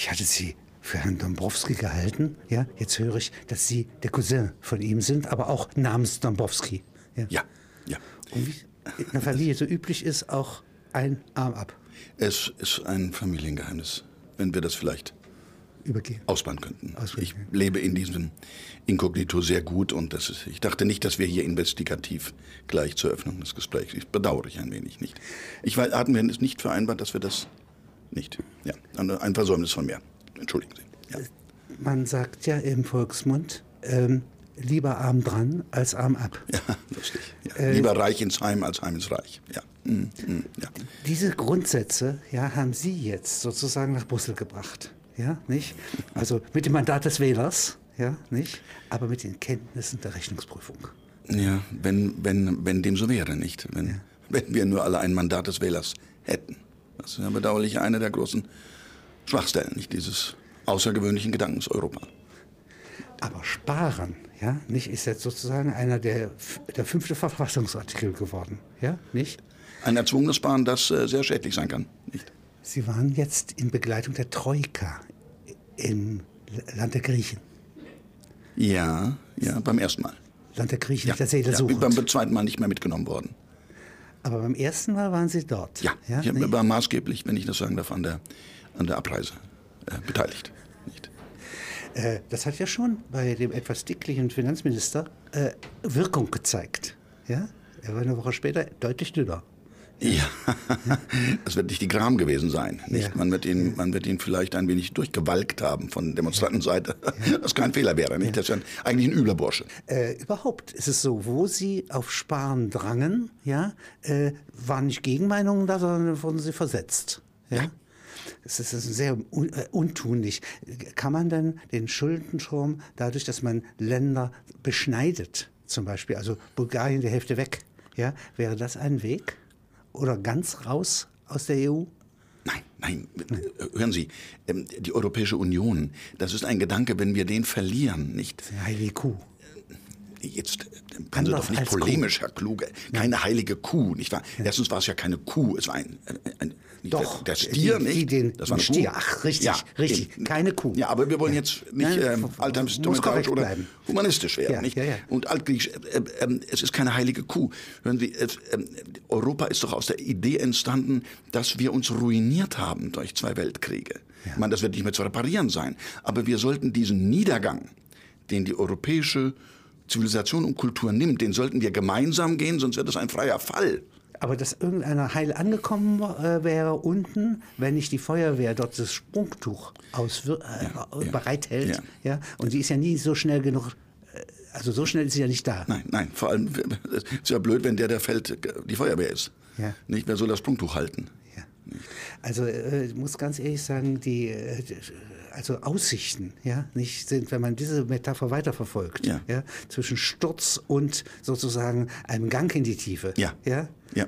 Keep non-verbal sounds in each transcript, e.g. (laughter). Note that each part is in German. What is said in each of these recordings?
Ich hatte Sie für Herrn Dombrowski gehalten. Ja, jetzt höre ich, dass Sie der Cousin von ihm sind, aber auch namens Dombrowski. Ja, ja. ja. Und wie in der Familie so üblich ist, auch ein Arm ab. Es ist ein Familiengeheimnis, wenn wir das vielleicht Übergehen. ausbauen könnten. Ausbauen, ich lebe in diesem Inkognito sehr gut und das ist, ich dachte nicht, dass wir hier investigativ gleich zur Öffnung des Gesprächs. Ich bedauere ich ein wenig nicht. Ich weiß, hatten wir es nicht vereinbart, dass wir das nicht. Ja, ein Versäumnis von mir. Entschuldigen Sie. Ja. Man sagt ja im Volksmund, ähm, lieber arm dran als arm ab. Ja, lustig. Ja. Lieber reich ins Heim als Heim ins Reich. Ja. Mm, mm, ja. Diese Grundsätze ja, haben Sie jetzt sozusagen nach Brüssel gebracht. Ja, nicht? Also mit dem Mandat des Wählers, ja, nicht? Aber mit den Kenntnissen der Rechnungsprüfung. Ja, wenn, wenn, wenn dem so wäre, nicht? Wenn, ja. wenn wir nur alle ein Mandat des Wählers hätten. Das ist ja bedauerlich eine der großen Schwachstellen, nicht dieses außergewöhnlichen Gedankens Europa. Aber Sparen, ja, nicht, ist jetzt sozusagen einer der, der fünfte Verfassungsartikel geworden, ja, nicht? Ein erzwungenes Sparen, das äh, sehr schädlich sein kann, nicht? Sie waren jetzt in Begleitung der Troika im Land der Griechen. Ja, ja, beim ersten Mal. Land der Griechen, ja, der Seele ja, beim zweiten Mal nicht mehr mitgenommen worden. Aber beim ersten Mal waren Sie dort. Ja, ja ich war maßgeblich, wenn ich das sagen darf, an der, an der Abreise äh, beteiligt. Nicht? Äh, das hat ja schon bei dem etwas dicklichen Finanzminister äh, Wirkung gezeigt. Ja? Er war eine Woche später deutlich dünner. Ja, (laughs) das wird nicht die Gram gewesen sein. Nicht? Ja. Man, wird ihn, man wird ihn vielleicht ein wenig durchgewalkt haben von Demonstrantenseite, (laughs) was kein Fehler wäre. Nicht? Das ist ja eigentlich ein übler Bursche. Äh, überhaupt ist es so, wo Sie auf Sparen drangen, ja, äh, waren nicht Gegenmeinungen da, sondern wurden Sie versetzt. Ja. Ja. Es ist das ist sehr un äh, untunlich. Kann man denn den Schuldenturm dadurch, dass man Länder beschneidet, zum Beispiel, also Bulgarien die Hälfte weg, ja, wäre das ein Weg? Oder ganz raus aus der EU? Nein, nein, hören Sie, ähm, die Europäische Union, das ist ein Gedanke, wenn wir den verlieren, nicht? Heilige Kuh. Jetzt sind Sie doch nicht polemisch, Herr Kluge. Keine heilige Kuh, nicht wahr? Erstens war es ja keine Kuh, es war ein, ein, ein Doch, der, der Stier, die, nicht? Den, das war eine Stier. Kuh. Ach, richtig, Ja, richtig. eben. Keine Kuh. Ja, aber wir wollen jetzt nicht Nein, ähm, korrekt oder bleiben. humanistisch werden, Ja, nicht? ja, ja. Und altgriechisch, äh, äh, es ist keine heilige Kuh. Hören Sie, äh, Europa ist doch aus der Idee entstanden, dass wir uns ruiniert haben durch zwei Weltkriege. Ich meine, das wird nicht mehr zu reparieren sein. Aber wir sollten diesen Niedergang, den die europäische Zivilisation und Kultur nimmt, den sollten wir gemeinsam gehen, sonst wird es ein freier Fall. Aber dass irgendeiner heil angekommen äh, wäre unten, wenn nicht die Feuerwehr dort das Sprungtuch auswir- äh, Ja, bereithält, ja. ja. und die ist ja nie so schnell genug, äh, also so schnell ist sie ja nicht da. Nein, nein, vor allem (laughs) es ist ja blöd, wenn der, der fällt, die Feuerwehr ist. Ja. Nicht, wer soll das Sprungtuch halten? Ja. Also äh, ich muss ganz ehrlich sagen, die äh, also Aussichten, ja, nicht sind, wenn man diese Metapher weiterverfolgt, Ja. zwischen Sturz und sozusagen einem Gang in die Tiefe, Ja. ja, Ja.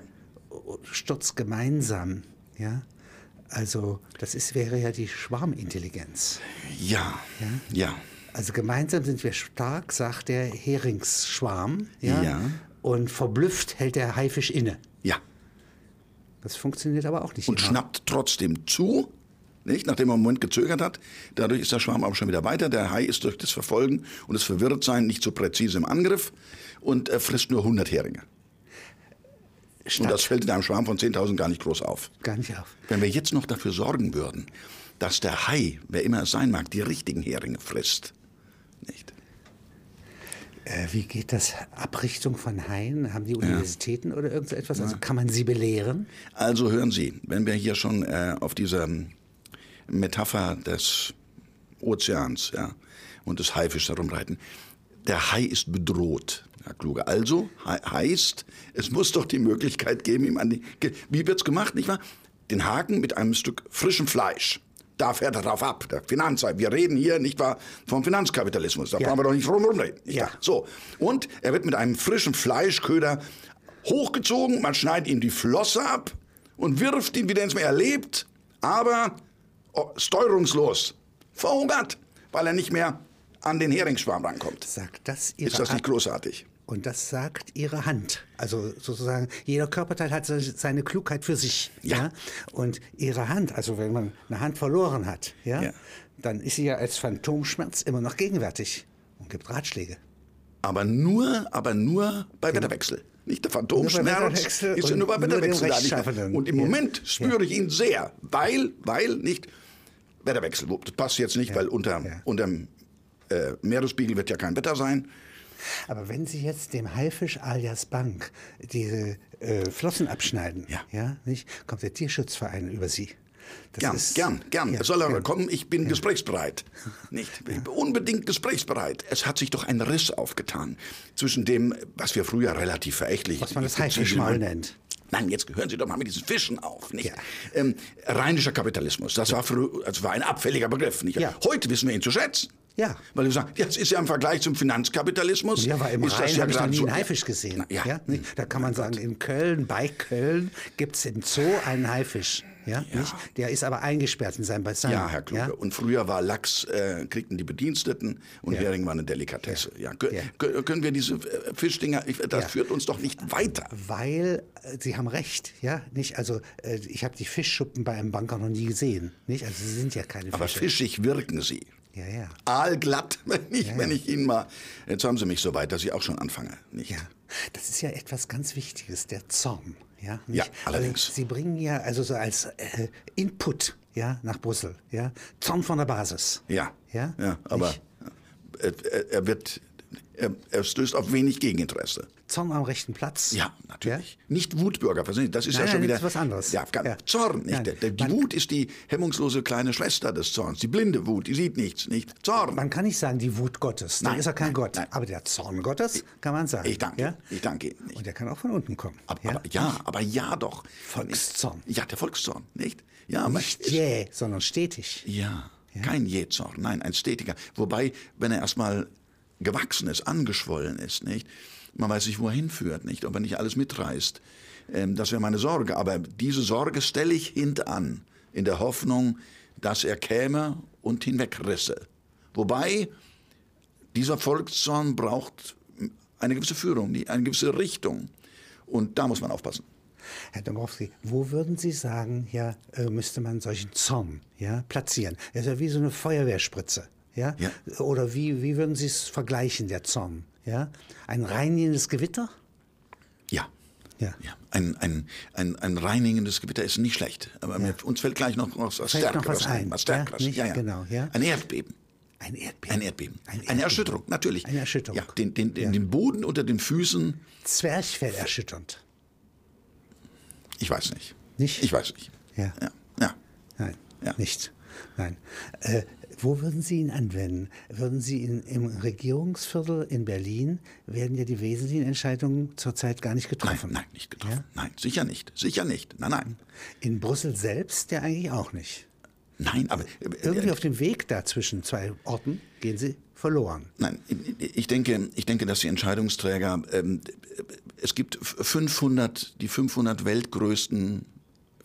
Sturz gemeinsam, ja. Also das ist, wäre ja die Schwarmintelligenz. Ja. Ja. Also gemeinsam sind wir stark, sagt der Heringsschwarm, ja. Ja. Und verblüfft hält der Haifisch inne. Ja. Das funktioniert aber auch nicht Und immer. schnappt trotzdem zu, nicht? Nachdem er einen Moment gezögert hat. Dadurch ist der Schwarm auch schon wieder weiter. Der Hai ist durch das Verfolgen und das Verwirrtsein nicht so präzise im Angriff und er frisst nur 100 Heringe. Und Statt- das fällt in einem Schwarm von 10.000 gar nicht groß auf. Gar nicht auf. Wenn wir jetzt noch dafür sorgen würden, dass der Hai, wer immer es sein mag, die richtigen Heringe frisst, nicht? Äh, wie geht das? Abrichtung von Haien? Haben die Universitäten oder irgend so etwas? Also kann man sie belehren? Also hören Sie, wenn wir hier schon äh, auf dieser ähm, Metapher des Ozeans ja, und des Haifischs herumreiten, der Hai ist bedroht, Herr Kluge. Also he heißt, es muss doch die Möglichkeit geben, ihm an die... Wie wird's gemacht, nicht wahr? Den Haken mit einem Stück frischem Fleisch. Da fährt er drauf ab, der Finanzseite. Wir reden hier, nicht wahr, vom Finanzkapitalismus. Da Ja. brauchen wir doch nicht drum rumreden. Ja. So. Und er wird mit einem frischen Fleischköder hochgezogen, man schneidet ihm die Flosse ab und wirft ihn wieder ins Meer. Er lebt, aber oh, steuerungslos, verhungert, weil er nicht mehr an den Heringsschwarm rankommt. Sagt das Ihre Ist das nicht großartig? Und das sagt ihre Hand. Also sozusagen, jeder Körperteil hat seine Klugheit für sich. Ja. ja? Und ihre Hand, also wenn man eine Hand verloren hat, ja, ja, dann ist sie ja als Phantomschmerz immer noch gegenwärtig und gibt Ratschläge. Aber nur, aber nur bei genau. Wetterwechsel. Nicht der Phantomschmerz ist ja nur bei Wetterwechsel da. Und im Moment spüre ich ihn sehr, weil, weil nicht Wetterwechsel. Das passt jetzt nicht, weil unter, unter dem äh, Meeresspiegel wird ja kein Wetter sein. Aber wenn Sie jetzt dem Haifisch alias Bank diese äh, Flossen abschneiden, ja. ja, nicht, kommt der Tierschutzverein über Sie. Das gern, ist, gern, gern. Ja, soll er gern. kommen? Ich bin ja. gesprächsbereit. Nicht? Ja. Unbedingt gesprächsbereit. Es hat sich doch ein Riss aufgetan zwischen dem, was wir früher relativ verächtlich... Was man das Haifischmaul nennt. Nein, jetzt hören Sie doch mal mit diesen Fischen auf. Nicht? Ja. Ähm, rheinischer Kapitalismus, das war, früher, das war ein abfälliger Begriff. Nicht? Ja. Heute wissen wir ihn zu schätzen. Ja. Weil wir sagen, das ist ja im Vergleich zum Finanzkapitalismus. Ja, aber im ist Rhein ja habe ich noch nie einen Haifisch gesehen. Na, ja. ja da kann man sagen, in Köln, bei Köln gibt es im Zoo einen Haifisch. Ja, ja. Der ist aber eingesperrt in seinem Bassin. Ja, Herr Kluge. Ja? Und früher war Lachs, äh, kriegten die Bediensteten und ja. Hering war eine Delikatesse. Ja. Können wir diese äh, Fischdinger, das führt uns doch nicht weiter. Weil, äh, Sie haben recht, ja, nicht? Also, äh, ich habe die Fischschuppen bei einem Banker noch nie gesehen, nicht? Also, sie sind ja keine Fische. Aber fischig wirken sie. Ja, ja. Aalglatt, (laughs) wenn ich, ja, ja. wenn ich Ihnen mal. Jetzt haben Sie mich so weit, dass ich auch schon anfange. Nicht? Ja, das ist ja etwas ganz Wichtiges, der Zorn. Ja, nicht? ja allerdings. Also Sie bringen ja also so als äh, Input ja, nach Brüssel, ja, Zorn von der Basis. Ja, ja, ja aber er, er, wird, er, stößt auf wenig Gegeninteresse. Zorn am rechten Platz. Ja, natürlich. Ja? Nicht Wutbürger, das ist nein, ja schon nein, wieder. Das ist was anderes. Ja, ja. Zorn. Nicht? Nein, die Wut ist die hemmungslose kleine Schwester des Zorns. Die blinde Wut, die sieht nichts, nicht? Zorn. Man kann nicht sagen, die Wut Gottes. Dann ist er kein Gott. Aber der Zorn Gottes kann man sagen. Ich danke. Ja? Ich danke Ihnen. Und der kann auch von unten kommen. Aber ja, aber ja, aber ja doch. Volkszorn. Ja, der Volkszorn, nicht? Ja, nicht jäh, sondern stetig. Ja. Ja? Kein Jähzorn, nein, ein stetiger. Wobei, wenn er erstmal gewachsen ist, angeschwollen ist, nicht? Man weiß nicht, wo er hinführt, nicht? Ob er nicht alles mitreißt. Ähm, das wäre meine Sorge. Aber diese Sorge stelle ich hintan, in der Hoffnung, dass er käme und hinwegrisse. Wobei dieser Volkszorn braucht eine gewisse Führung, eine gewisse Richtung. Und da muss man aufpassen. Herr Dombrowski, wo würden Sie sagen, ja, äh, müsste man solchen Zorn ja, platzieren? Er ist ja wie so eine Feuerwehrspritze. Ja? ja. Oder wie, wie würden Sie es vergleichen, der Zorn? Ja? Ein reinigendes Gewitter? Ja. Ja. ja. Ein, ein, ein, ein reinigendes Gewitter ist nicht schlecht. Aber ja. uns fällt gleich noch, was fällt Stärkeres noch was ein. Was Stärkeres. Ja, nicht, ja, Genau, ja. Ein Erdbeben. Ein Erdbeben. Ein Erdbeben. Ein Erdbeben. Eine Erschütterung, natürlich. Eine Erschütterung. Ja, den, den, den, den Boden unter den Füßen. Zwerchfell erschütternd. Ich weiß nicht. Nicht? Ich weiß nicht. Ja. ja. Nein, ja. nicht. Nein. Äh, wo würden Sie ihn anwenden? Würden Sie ihn im Regierungsviertel in Berlin, werden ja die wesentlichen Entscheidungen zurzeit gar nicht getroffen? Nein, nein nicht getroffen. Ja? Nein, sicher nicht. Sicher nicht. Nein, nein. In Brüssel selbst ja eigentlich auch nicht. Nein, aber... Äh, Irgendwie äh, auf dem Weg da zwischen zwei Orten gehen Sie verloren. Nein, ich denke, ich denke dass die Entscheidungsträger... Ähm, es gibt 500, die 500 weltgrößten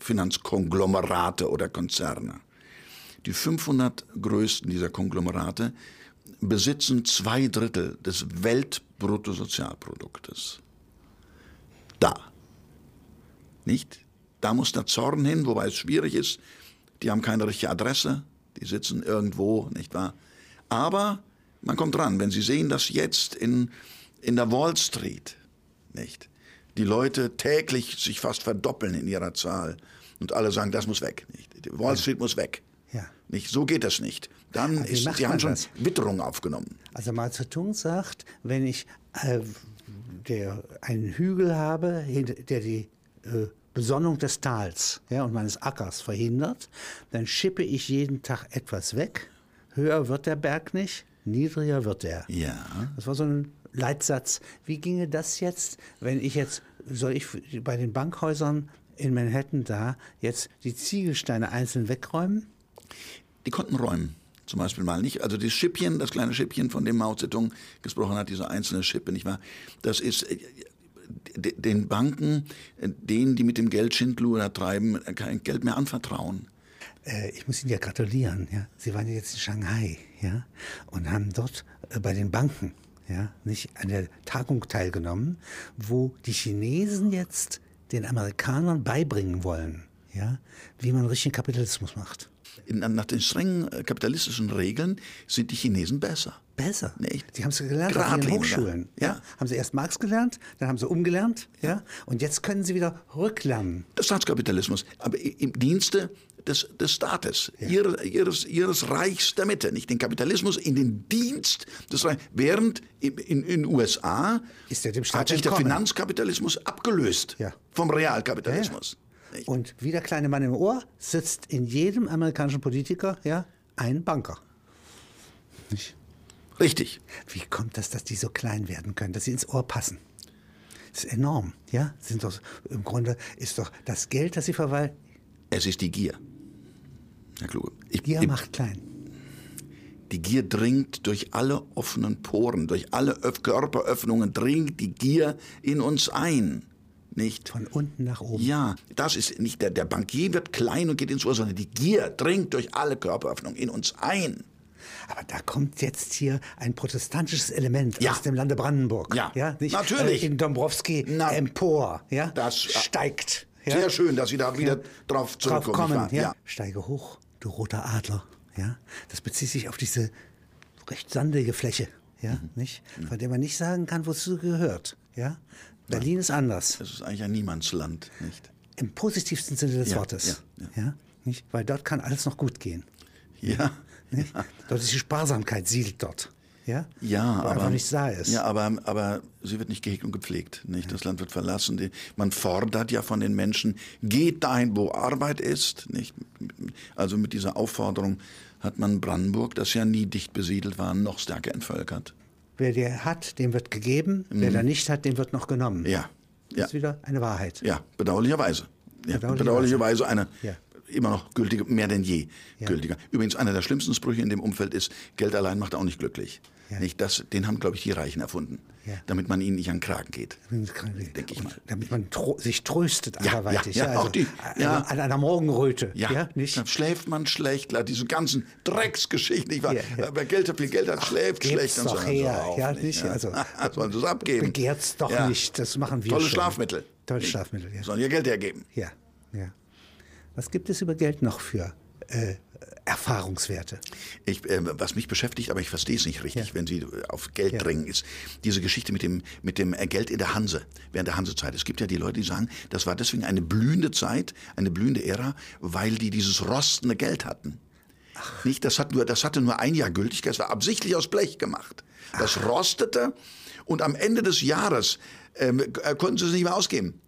Finanzkonglomerate oder Konzerne. Die 500 größten dieser Konglomerate besitzen zwei Drittel des Weltbruttosozialproduktes. Da. Nicht? Da muss der Zorn hin, wobei es schwierig ist. Die haben keine richtige Adresse. Die sitzen irgendwo, nicht wahr? Aber man kommt dran, wenn Sie sehen, dass jetzt in, in der Wall Street, nicht? Die Leute täglich sich fast verdoppeln in ihrer Zahl und alle sagen, das muss weg. Nicht? Die Wall Street muss weg. Nicht, so geht das nicht. Dann ist, sie haben schon das? Witterung aufgenommen. Also Mao Zedong sagt, wenn ich äh, der, einen Hügel habe, der die äh, Besonnung des Tals ja, und meines Ackers verhindert, dann schippe ich jeden Tag etwas weg. Höher wird der Berg nicht, niedriger wird er. Ja. Das war so ein Leitsatz. Wie ginge das jetzt, wenn ich jetzt, soll ich bei den Bankhäusern in Manhattan da jetzt die Ziegelsteine einzeln wegräumen? Die konnten räumen. Zum Beispiel mal nicht. Also das Schippchen, das kleine Schippchen, von dem Mao Zedong gesprochen hat, diese einzelne Schippe, nicht wahr? Das ist äh, den Banken, äh, denen, die mit dem Geld Schindluder treiben, kein Geld mehr anvertrauen. Äh, ich muss Ihnen ja gratulieren. Ja? Sie waren jetzt in Shanghai ja? und haben dort bei den Banken ja, nicht an der Tagung teilgenommen, wo die Chinesen jetzt den Amerikanern beibringen wollen, ja, wie man richtigen Kapitalismus macht. In, nach den strengen äh, kapitalistischen Regeln sind die Chinesen besser. Besser. Nicht? Die haben es gelernt auf ihren Geradliniger. Hochschulen. Ja. Ja. Haben sie erst Marx gelernt, dann haben sie umgelernt, ja. Und jetzt können sie wieder rücklernen. Der Staatskapitalismus, aber im Dienste des, des Staates, ihre, ihres, ihres Reichs der Mitte, nicht den Kapitalismus in den Dienst des Reichs. Während in den USA der hat sich der entkommen. Finanzkapitalismus abgelöst Ja. vom Realkapitalismus. Und wie der kleine Mann im Ohr sitzt in jedem amerikanischen Politiker, ja, ein Banker. Nicht? Richtig. Wie kommt das, dass die so klein werden können, dass sie ins Ohr passen? Das ist enorm, ja? Sind doch, Im Grunde ist doch das Geld, das sie verwalten, Es ist die Gier. Herr Kluge. Ich, Gier ich- macht klein. Die Gier dringt durch alle offenen Poren, durch alle Öff Körperöffnungen dringt die Gier in uns ein. Nicht? Von unten nach oben. Ja, das ist nicht der, der Bankier wird klein und geht ins Ohr, sondern die Gier dringt durch alle Körperöffnungen in uns ein. Aber da kommt jetzt hier ein protestantisches Element Ja. aus dem Lande Brandenburg. Ja, nicht? natürlich. Äh, In Dombrowski Na, empor. Ja? das- steigt. Ja? Sehr schön, dass Sie da wieder drauf drauf zurückkommen. kommen. nicht Ja. Steige hoch, du roter Adler. Ja? Das bezieht sich auf diese recht sandige Fläche, ja? Mhm. nicht? von der man nicht sagen kann, wozu gehört. Ja? Berlin ist anders. Das ist eigentlich ein Niemandsland, nicht? Im positivsten Sinne des Ja, Wortes. ja, Ja, Nicht? Weil dort kann alles noch gut gehen. Ja. Dort ist die Sparsamkeit siedelt dort. Ja, Ja, Wo aber nichts da ist. Ja, aber, aber sie wird nicht gehegt und gepflegt. Nicht? Das Land wird verlassen. Man fordert ja von den Menschen, geht dahin, wo Arbeit ist. Nicht? Also mit dieser Aufforderung hat man Brandenburg, das ja nie dicht besiedelt war, noch stärker entvölkert. Wer der hat, dem wird gegeben. Wer der nicht hat, dem wird noch genommen. Mhm. Ja, Das ja, ist wieder eine Wahrheit. ja, bedauerlicherweise. Ja, Bedauerlicherweise. bedauerlicherweise eine Ja. immer noch gültige, mehr denn je Ja. gültiger. Übrigens, einer der schlimmsten Sprüche in dem Umfeld ist, Geld allein macht auch nicht glücklich. Nicht das, den haben, glaube ich, die Reichen erfunden, Ja. damit man ihnen nicht an den Kragen geht. Denke ich mal. Damit man sich tröstet Ja, anderweitig. ja, ja, auch die- also, ja. An einer Morgenröte. Ja, nicht? dann schläft man schlecht, klar, diese ganzen Drecksgeschichten, nicht wahr? Ja, ja. Wer Geld hat, viel Geld hat, schläft gebt's schlecht und doch so. her, so ja, nicht. Also, Sollen sie es abgeben? Begehrt's doch nicht. Das machen wir Tolles schon. Schlafmittel. Tolles Schlafmittel, ja. Sollen ihr Geld hergeben. ja. Ja. Was gibt es über Geld noch für äh, Erfahrungswerte? Ich, äh, was mich beschäftigt, aber ich verstehe es nicht richtig, Ja. wenn Sie äh, auf Geld Ja. dringen, ist diese Geschichte mit dem, mit dem äh, Geld in der Hanse, während der Hansezeit. Es gibt ja die Leute, die sagen, das war deswegen eine blühende Zeit, eine blühende Ära, weil die dieses rostende Geld hatten. Nicht, das, hat nur, das hatte nur ein Jahr Gültigkeit, es war absichtlich aus Blech gemacht. Das rostete und am Ende des Jahres ähm, äh, konnten sie es nicht mehr ausgeben.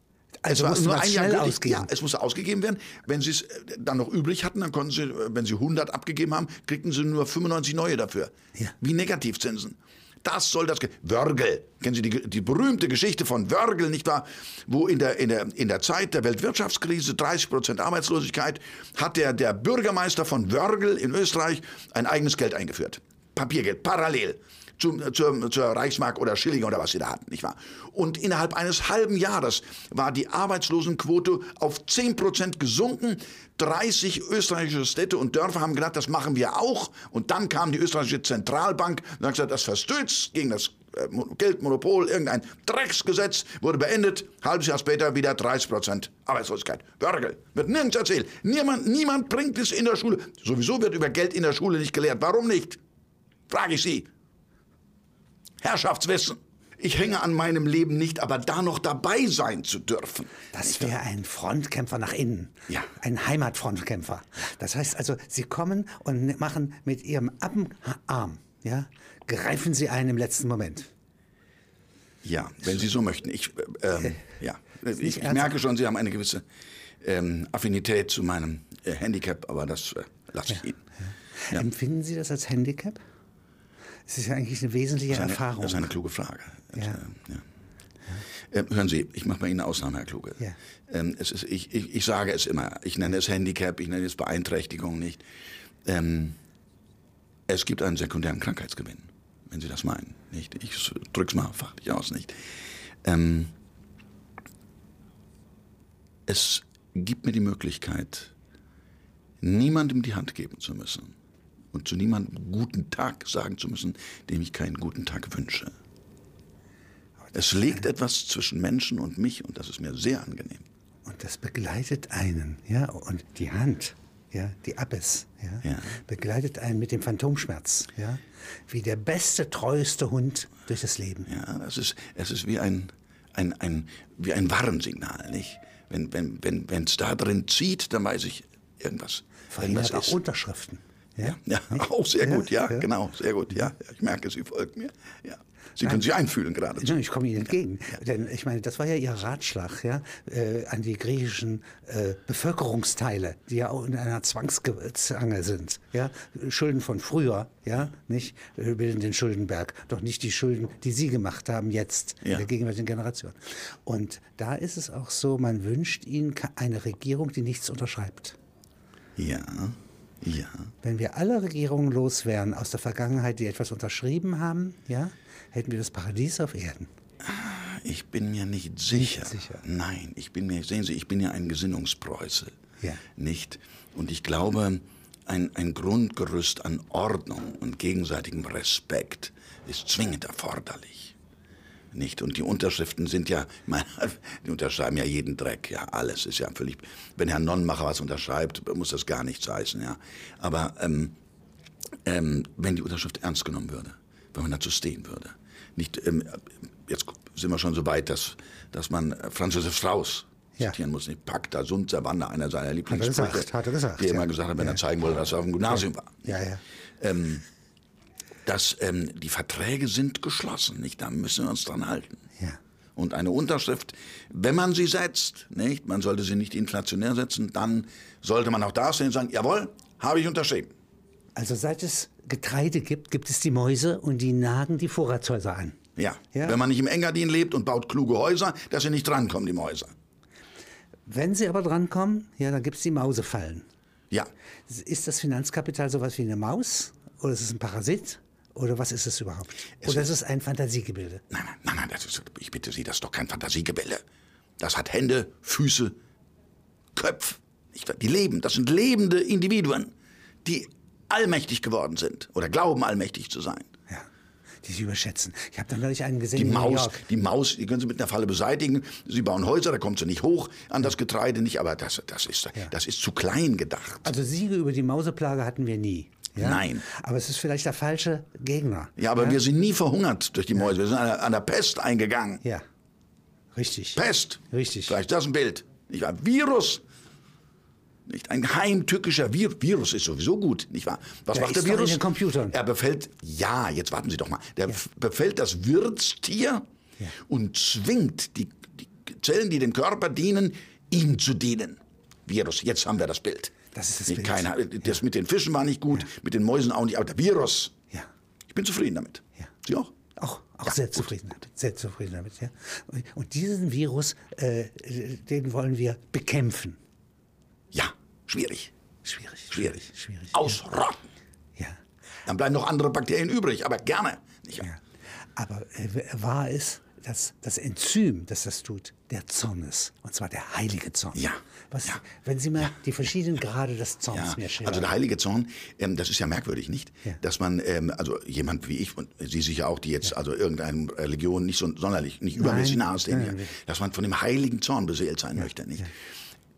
Also musste man schnell gültig. ausgeben. Ja, es musste ausgegeben werden. Wenn sie es äh, dann noch übrig hatten, dann konnten sie, äh, wenn sie 100 abgegeben haben, kriegten sie nur 95 neue dafür. Ja. Wie Negativzinsen. Das soll das. Ge Wörgl. Kennen Sie die, die berühmte Geschichte von Wörgl, nicht wahr? Wo in der, in der, in der Zeit der Weltwirtschaftskrise, 30 Prozent Arbeitslosigkeit, hat der, der Bürgermeister von Wörgl in Österreich ein eigenes Geld eingeführt. Papiergeld, parallel zum, zur, zur Reichsmark oder Schilling oder was sie da hatten, nicht wahr? Und innerhalb eines halben Jahres war die Arbeitslosenquote auf 10 Prozent gesunken. 30 österreichische Städte und Dörfer haben gedacht, das machen wir auch. Und dann kam die österreichische Zentralbank und hat gesagt, das verstößt gegen das äh, Mo- Geldmonopol, irgendein Drecksgesetz wurde beendet. Halbes Jahr später wieder 30 Prozent Arbeitslosigkeit. Wörgl. Wird nirgends erzählt. Niemand, niemand bringt es in der Schule. Sowieso wird über Geld in der Schule nicht gelehrt. Warum nicht? Frage ich Sie. Herrschaftswissen. Ich hänge an meinem Leben nicht, aber da noch dabei sein zu dürfen. Das wäre ein Frontkämpfer nach innen. Ja. Ein Heimatfrontkämpfer. Das heißt also, Sie kommen und machen mit Ihrem Appenarm, ja, greifen Sie ein im letzten Moment. Ja, wenn Sie so möchten. Ich, äh, ähm, ja. ich, ich merke schon, Sie haben eine gewisse ähm, Affinität zu meinem äh, Handicap, aber das äh, lasse ich Ihnen. Ja. Empfinden Sie das als Handicap? Es ist ja eigentlich eine wesentliche Das eine, Erfahrung. das ist eine kluge Frage. Ja. Ja. Ja. Äh, hören Sie, ich mache bei Ihnen eine Ausnahme, Herr Kluge. Ja. Ähm, es ist, ich, ich, ich sage es immer. Ich nenne es Handicap, ich nenne es Beeinträchtigung nicht. Ähm, es gibt einen sekundären Krankheitsgewinn, wenn Sie das meinen. Nicht? Ich drück's mal fachlich aus, nicht? Ähm, es gibt mir die Möglichkeit, niemandem die Hand geben zu müssen und zu niemandem guten Tag sagen zu müssen, dem ich keinen guten Tag wünsche. Es legt etwas zwischen Menschen und mich und das ist mir sehr angenehm. Und das begleitet einen, ja, und die Hand, ja, die Abbes, ja, Ja. begleitet einen mit dem Phantomschmerz, ja, wie der beste, treueste Hund durch das Leben. Ja, das ist, es ist wie ein, ein, ein, wie ein Warnsignal, nicht? Wenn wenn wenn wenn, es da drin zieht, dann weiß ich irgendwas. Vor allem irgendwas hat auch. Unterschriften. Ja, Ja, (laughs) auch sehr Ja, gut, ja, ja. genau, sehr gut, ja. Ich merke, Sie folgen mir. Ja. Sie können sich einfühlen gerade. Ich komme Ihnen entgegen. Denn ich meine, das war ja Ihr Ratschlag ja, äh, an die griechischen äh, Bevölkerungsteile, die ja auch in einer Zwangszange sind. Ja? Schulden von früher, ja, nicht bilden den Schuldenberg, doch nicht die Schulden, die Sie gemacht haben jetzt in der gegenwärtigen Generation. Und da ist es auch so, man wünscht Ihnen eine Regierung, die nichts unterschreibt. Ja, ja. Wenn wir alle Regierungen los wären aus der Vergangenheit, die etwas unterschrieben haben, ja, hätten wir das Paradies auf Erden. Ich bin mir nicht sicher. sicher. Nein, ich bin mir, sehen Sie, ich bin ja ein Gesinnungspreuße. Ja. Nicht? Und ich glaube, ein, ein Grundgerüst an Ordnung und gegenseitigem Respekt ist zwingend erforderlich. Nicht? Und die Unterschriften sind ja, meine, (laughs) die unterschreiben ja jeden Dreck, ja, alles ist ja völlig, wenn Herr Nonnenmacher was unterschreibt, muss das gar nichts heißen, ja. Aber ähm, ähm, wenn die Unterschrift ernst genommen würde, wenn man dazu stehen würde. Nicht, ähm, jetzt sind wir schon so weit, dass, dass man äh, Franz Josef Strauß Ja. zitieren muss. Nicht Pacta sunt servanda, einer seiner Lieblingssprüche. gesagt, hat er gesagt, Der ja. immer gesagt hat, wenn Ja. er zeigen wollte, dass er auf dem Gymnasium war. Ja, ja. Dass ähm, die Verträge sind geschlossen, nicht? Da müssen wir uns dran halten. Ja. Und eine Unterschrift, wenn man sie setzt, nicht? Man sollte sie nicht inflationär setzen, dann sollte man auch da stehen und sagen, jawohl, habe ich unterschrieben. Also seit es Getreide gibt, gibt es die Mäuse und die nagen die Vorratshäuser an. Ja. Ja. Wenn man nicht im Engadin lebt und baut kluge Häuser, dass sie nicht drankommen, die Mäuse. Wenn sie aber drankommen, ja, dann gibt es die Mausefallen. Ja. Ist das Finanzkapital sowas wie eine Maus? Oder ist es ein Parasit? Oder was ist es überhaupt? Oder ist es ein Fantasiegebilde? Nein, nein, nein, nein das ist, ich bitte Sie, das ist doch kein Fantasiegebälle. Das hat Hände, Füße, Köpfe. Die leben, das sind lebende Individuen, die allmächtig geworden sind oder glauben, allmächtig zu sein. Ja. Die sie überschätzen. Ich habe dann neulich einen gesehen Die in New Maus, York. die Maus, die können Sie mit einer Falle beseitigen. Sie bauen Häuser, da kommt sie nicht hoch an das Getreide nicht, aber das, das, ist, das ist zu klein gedacht. Also Siege über die Mauseplage hatten wir nie. Ja? Nein. Aber es ist vielleicht der falsche Gegner. Ja, aber wir sind nie verhungert durch die Mäuse. Wir sind an der, an der Pest eingegangen. Ja. Richtig. Pest. Richtig. Vielleicht das ein Bild. Nicht wahr? Virus. Nicht ein heimtückischer Vir Virus ist sowieso gut, nicht wahr? Was Der macht der doch in Virus? den Computern. Er befällt, ja, jetzt warten Sie doch mal. Der f- befällt das Wirtstier Ja. und zwingt die, die Zellen, die dem Körper dienen, ihm zu dienen. Virus, jetzt haben wir das Bild. Das ist das nicht Bild. Keiner, das mit den Fischen war nicht gut, mit den Mäusen auch nicht, aber der Virus. Ja. Ich bin zufrieden damit. Ja. Sie auch? Auch, auch sehr zufrieden damit. Sehr zufrieden damit, ja. Und diesen Virus, äh, den wollen wir bekämpfen. Ja, schwierig. Schwierig. Schwierig. Schwierig. Ausrotten. Ja. Dann bleiben noch andere Bakterien übrig, aber gerne. Nicht ja. Aber äh, wahr ist, dass das Enzym, das das tut, der Zorn ist. Und zwar der heilige Zorn. Ja. Was, Ja. Wenn Sie mal die verschiedenen Grade des Zorns Ja, mir schildern. also der heilige Zorn, ähm, das ist ja merkwürdig, nicht? Ja. Dass man, ähm, also jemand wie ich und Sie sicher auch, die jetzt also irgendeine Religion nicht so sonderlich, nicht übermäßig nahe stehen, nein, ja, dass man von dem heiligen Zorn beseelt sein möchte, nicht?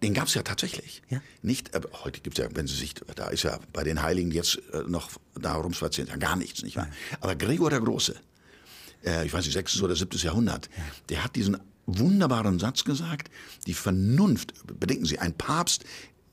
Den gab es ja tatsächlich. Ja. Nicht, aber heute gibt es ja, wenn Sie sich, da ist ja bei den Heiligen jetzt äh, noch da rumspazieren, ja gar nichts, nicht wahr? Aber Gregor der Große, äh, ich weiß nicht, 6. oder 7. Jahrhundert, der hat diesen wunderbaren Satz gesagt, die Vernunft, bedenken Sie, ein Papst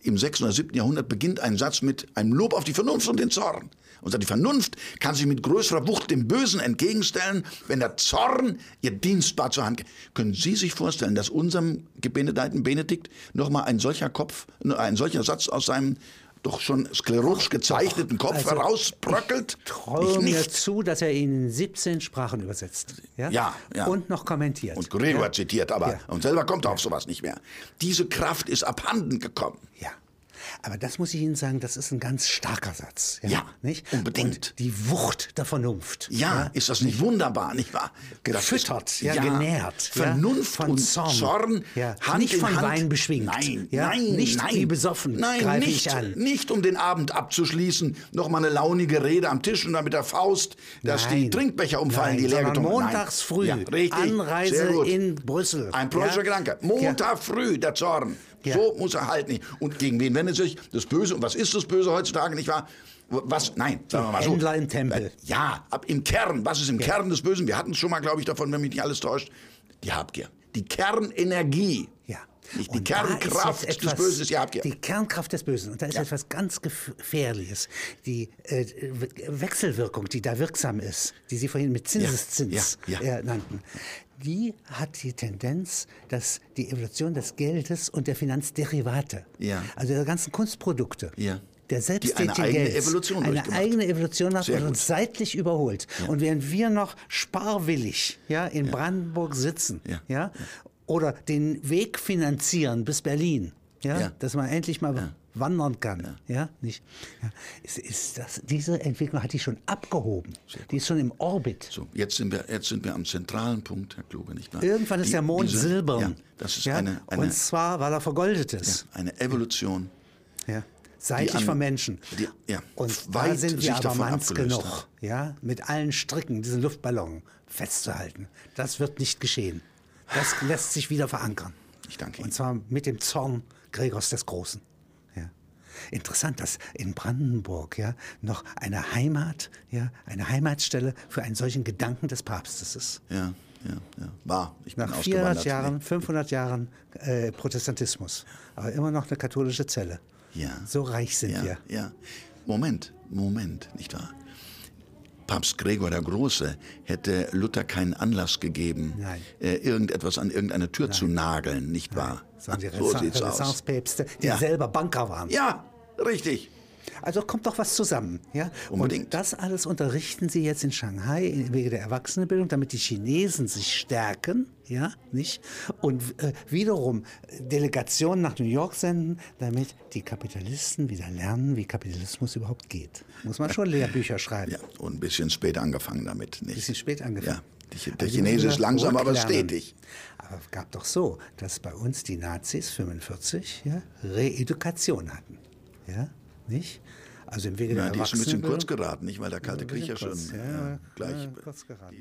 im 6. oder 7. Jahrhundert beginnt einen Satz mit einem Lob auf die Vernunft und den Zorn. Und sagt, die Vernunft kann sich mit größerer Wucht dem Bösen entgegenstellen, wenn der Zorn ihr dienstbar zur Hand geht. Können Sie sich vorstellen, dass unserem gebenedeiten Benedikt nochmal ein solcher Kopf, ein solcher Satz aus seinem doch schon sklerotisch gezeichneten Kopf Also, herausbröckelt? Traue Ich mir nicht. zu, dass er ihn in 17 Sprachen übersetzt. Ja, Ja, ja. Und noch kommentiert. Und Gregor zitiert aber. Ja. Und selber kommt er auf sowas nicht mehr. Diese Kraft ist abhanden gekommen. Ja. Aber das muss ich Ihnen sagen, das ist ein ganz starker Satz. Ja, nicht? unbedingt. Und die Wucht der Vernunft. Ja, ist das nicht wunderbar, nicht wahr? Gefüttert, ist- ja, genährt. ja, Vernunft von und Zorn. Zorn, ja. Hand Nicht von Hand. Wein beschwingt. Nein, ja? nein, Nicht nein. wie besoffen Nein, nicht, nicht um den Abend abzuschließen, noch mal eine launige Rede am Tisch und dann mit der Faust, dass die Nein. Trinkbecher umfallen, Nein, die leer getrunken montags früh, Ja, Anreise in Brüssel. Ein preußischer Ja? Gedanke. Montag früh, der Zorn. Ja. So muss er halten. Und gegen wen wendet sich das Böse? Und was ist das Böse heutzutage, nicht wahr? Was? Nein, sagen wir mal so. Händler im Tempel. Ja, ab im Kern. Was ist im Kern des Bösen? Wir hatten es schon mal, glaube ich, davon, wenn mich nicht alles täuscht. Die Habgier. Die Kernenergie. Ja. Nicht die Und Kernkraft jetzt des Bösen ist die Habgier. Die Kernkraft des Bösen. Und da ist Ja. etwas ganz Gefährliches. Die äh, Wechselwirkung, die da wirksam ist, die Sie vorhin mit Zinseszins Ja, ja, äh, nannten, die hat die Tendenz, dass die Evolution des Geldes und der Finanzderivate, Ja. also der ganzen Kunstprodukte, Ja. der eine Selbsttätigkeit eigene Evolution eine eigene Evolution macht Sehr und uns seitlich überholt. Und während wir noch sparwillig ja, in Brandenburg sitzen Ja. Ja, oder den Weg finanzieren bis Berlin, ja, Ja. dass man endlich mal wandern kann, ja, nicht? Ja, ist, ist das, diese Entwicklung hat die schon abgehoben. Die ist schon im Orbit. So, jetzt sind, wir, jetzt sind wir am zentralen Punkt, Herr Kluge, nicht wahr? Irgendwann ist Die- der Mond diese- silbern. Ja, das ist ja? eine, eine, und zwar, weil er vergoldet ist. eine Evolution. Ja. Seitlich vom Menschen. die- ja, Und weit da sind wir aber manns genug, hat. ja, mit allen Stricken diesen Luftballon festzuhalten. Das wird nicht geschehen. Das lässt sich wieder verankern. Ich danke Ihnen. Und zwar mit dem Zorn Gregors des Großen. Interessant, dass in Brandenburg ja, noch eine Heimat, ja, eine Heimatstelle für einen solchen Gedanken des Papstes ist. Ja, ja, ja. War. Ich bin Nach ausgewandert. 400 Jahren, 500 Jahren äh, Protestantismus, aber immer noch eine katholische Zelle. Ja. So reich sind ja, wir. Ja. Moment, Moment, nicht wahr? Papst Gregor der Große hätte Luther keinen Anlass gegeben, Nein. äh, irgendetwas an irgendeine Tür zu nageln, nicht wahr? Sondern die so sieht's aus. Renaissance-Päpste, die Ja. selber Banker waren. Ja, richtig. Also kommt doch was zusammen. Ja? Unbedingt. Und das alles unterrichten Sie jetzt in Shanghai im Wege der Erwachsenenbildung, damit die Chinesen sich stärken, ja, nicht? Und äh, wiederum Delegationen nach New York senden, damit die Kapitalisten wieder lernen, wie Kapitalismus überhaupt geht. Muss man schon Lehrbücher schreiben. Ja, und ein bisschen spät angefangen damit, nicht? Bisschen spät angefangen. Ja, die, der Also Chinese ist langsam, aber stetig. Aber es gab doch so, dass bei uns die Nazis 45 ja, Reedukation hatten. Ja, nicht? Also im Wege Ja, der die ist ein bisschen kurz geraten, nicht? Weil der kalte Krieg ja schon ja, gleich. ja, kurz geraten.